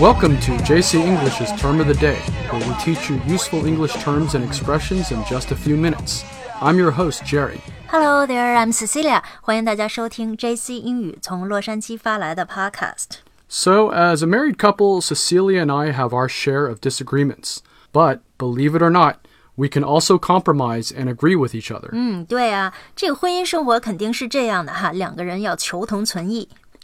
Welcome to JC English's Term of the Day, where we teach you useful English terms and expressions in just a few minutes. I'm your host, Jerry. Hello there, I'm Cecilia. 欢迎大家收听 JC 英语从洛杉矶发来的 Podcast。 So, as a married couple, Cecilia and I have our share of disagreements. But, believe it or not, we can also compromise and agree with each other. 嗯，对啊，这个婚姻生活肯定是这样的哈，两个人要求同存异。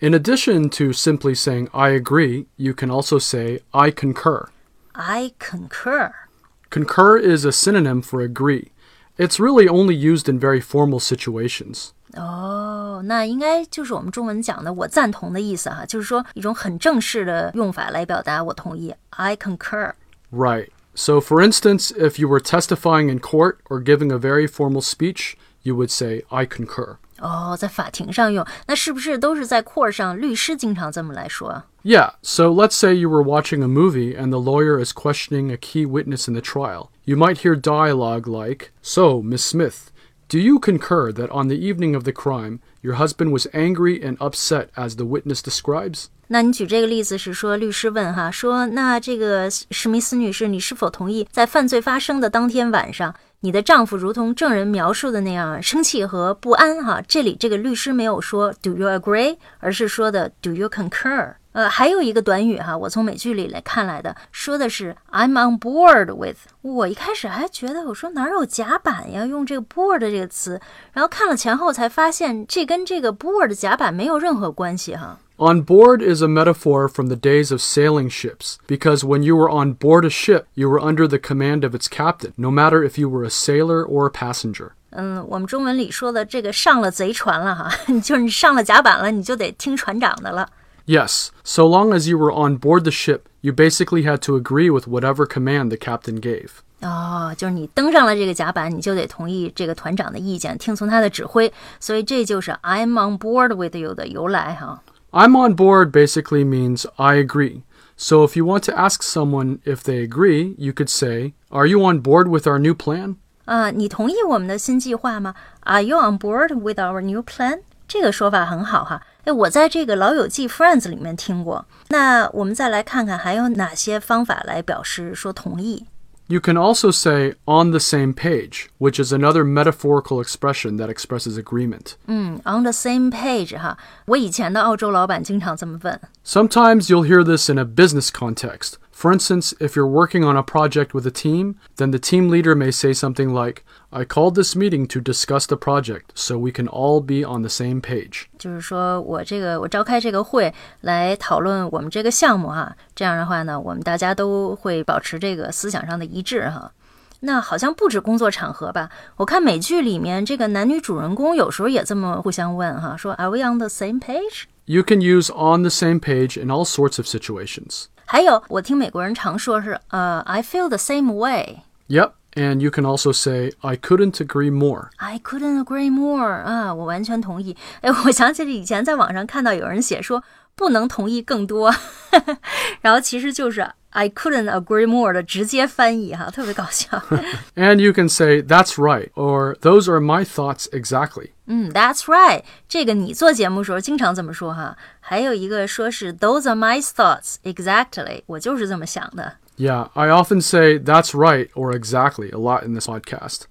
In addition to simply saying I agree, you can also say I concur. I concur. Concur is a synonym for agree. It's really only used in very formal situations. 哦，那应该就是我们中文讲的“我赞同”的意思哈，就是说一种很正式的用法来表达我同意。I concur。 Right. So, for instance, if you were testifying in court or giving a very formal speech, you would say I concur. 哦，在法庭上用，那是不是都是在 court 上？律师经常这么来说。 Yeah, so let's say you were watching a movie and the lawyer is questioning a key witness in the trial. You might hear dialogue like, So, Miss Smith, do you concur that on the evening of the crime, your husband was angry and upset as the witness describes? 那你举这个例子是说，律师问哈，说那这个史密斯女士，你是否同意在犯罪发生的当天晚上，你的丈夫如同证人描述的那样生气和不安？哈，这里这个律师没有说 Do you agree，而是说的 Do you concur？呃，还有一个短语哈，我从美剧里来看来的，说的是 I'm on board with。我一开始还觉得我说哪有甲板呀，用这个 board 这个词，然后看了前后才发现，这跟这个 board 甲板没有任何关系哈。On board is a metaphor from the days of sailing ships, because when you were on board a ship, you were under the command of its captain, no matter if you were a sailor or a passenger. 嗯，我们中文里说的这个上了贼船了哈，就是你上了甲板了，你就得听船长的了。 Yes, so long as you were on board the ship, you basically had to agree with whatever command the captain gave. 哦，就是你登上了这个甲板，你就得同意这个团长的意见，听从他的指挥。所以这就是 I'm on board with you 的由来哈。 I'm on board basically means I agree. So if you want to ask someone if they agree, you could say, Are you on board with our new plan? 啊，你同意我们的新计划吗？Are you on board with our new plan？这个说法很好哈。哎，我在这个《老友记》Friends 里面听过。那我们再来看看还有哪些方法来表示说同意。 You can also say on the same page, which is another metaphorical expression that expresses agreement. 嗯，on the same page 哈。我以前的澳洲老板经常这么问。 Sometimes you'll hear this in a business context. For instance, if you're working on a project with a team, then the team leader may say something like, I called this meeting to discuss the project so we can all be on the same page. 就是说我这个我召开这个会来讨论我们这个项目哈，这样的话呢，我们大家都会保持这个思想上的一致哈。那好像不止工作场合吧？我看美剧里面这个男女主人公有时候也这么互相问哈，说 Are we on the same page？ You can use on the same page in all sorts of situations. 还有我听美国人常说是呃 I feel the same way。 Yep, and you can also say, I couldn't agree more. I couldn't agree more 啊，我完全同意。哎，我想起了以前在网上看到有人写说不能同意更多，然后其实就是 I couldn't agree more 的直接翻译哈，特别搞笑。 And you can say, that's right, or those are my thoughts exactly. 嗯，That's right，这个你做节目时候经常这么说哈。还有一个说是 Those are my thoughts exactly，我就是这么想的。 Yeah, I often say that's right or exactly a lot in this podcast.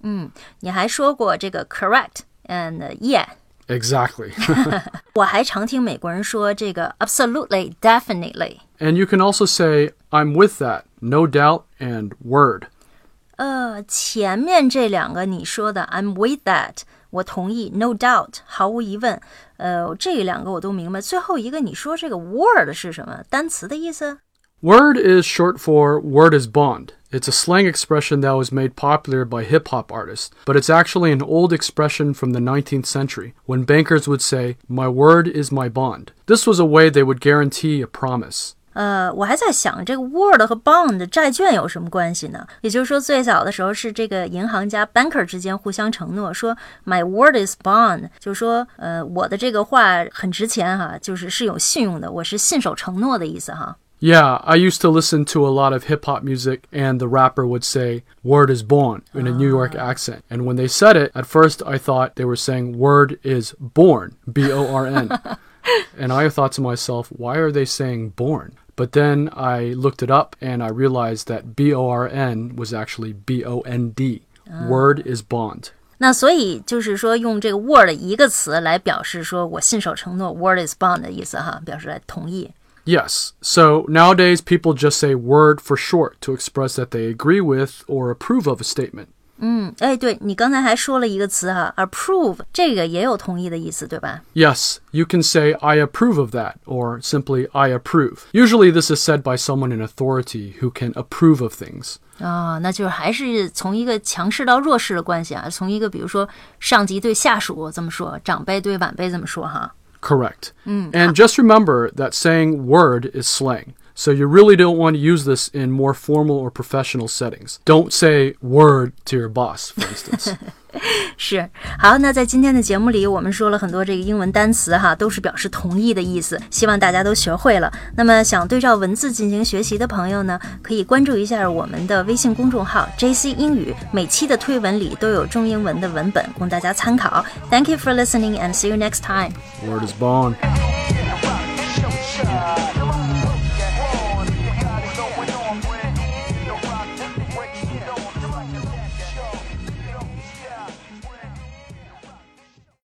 你还说过这个 correct and yeah。 Exactly. 我还常听美国人说这个 absolutely definitely。 and you can also say, I'm with that, no doubt, and word. 呃，前面这两个你说的 I'm with that， 我同意，no doubt，毫无疑问。呃，这两个我都明白。最后一个你说这个 word 是什么？单词的意思？ Word is short for word is bond. It's a slang expression that was made popular by hip hop artists, but it's actually an old expression from the 19th century when bankers would say, My word is my bond. This was a way they would guarantee a promise. 呃，我还在想这个 word 和 bond 债券有什么关系呢？也就是说，最早的时候是这个银行家 banker 之间互相承诺说，my word is bond，就是说，呃，我的这个话很值钱哈，就是是有信用的，我是信守承诺的意思哈。Yeah, I used to listen to a lot of hip hop music, and the rapper would say, Word is born, in a New York accent. And when they said it, at first I thought they were saying, Word is born, B O R N. and I thought to myself, why are they saying born? But then I looked it up and I realized that B O R N was actually B O N D. Word is bond. 那所以就是说，用这个 word 一个词来表示说我信守承诺，word is bond 的意思哈，表示来同意。 Yes. So nowadays people just say word for short to express that they agree with or approve of a statement. 嗯，哎，对你刚才还说了一个词哈，approve，这个也有同意的意思，对吧？ Yes, you can say I approve of that or simply I approve. Usually this is said by someone in authority who can approve of things. 啊、那就是还是从一个强势到弱势的关系啊，从一个比如说上级对下属这么说，长辈对晚辈这么说哈。 Correct. And just remember that saying word is slang. So you really don't want to use this in more formal or professional settings. Don't say word to your boss, for instance. 是，好，那在今天的节目里，我们说了很多这个英文单词哈，都是表示同意的意思，希望大家都学会了。那么想对照文字进行学习的朋友呢，可以关注一下我们的微信公众号 JC 英语，每期的推文里都有中英文的文本供大家参考。Thank you for listening and see you next time. word is bond.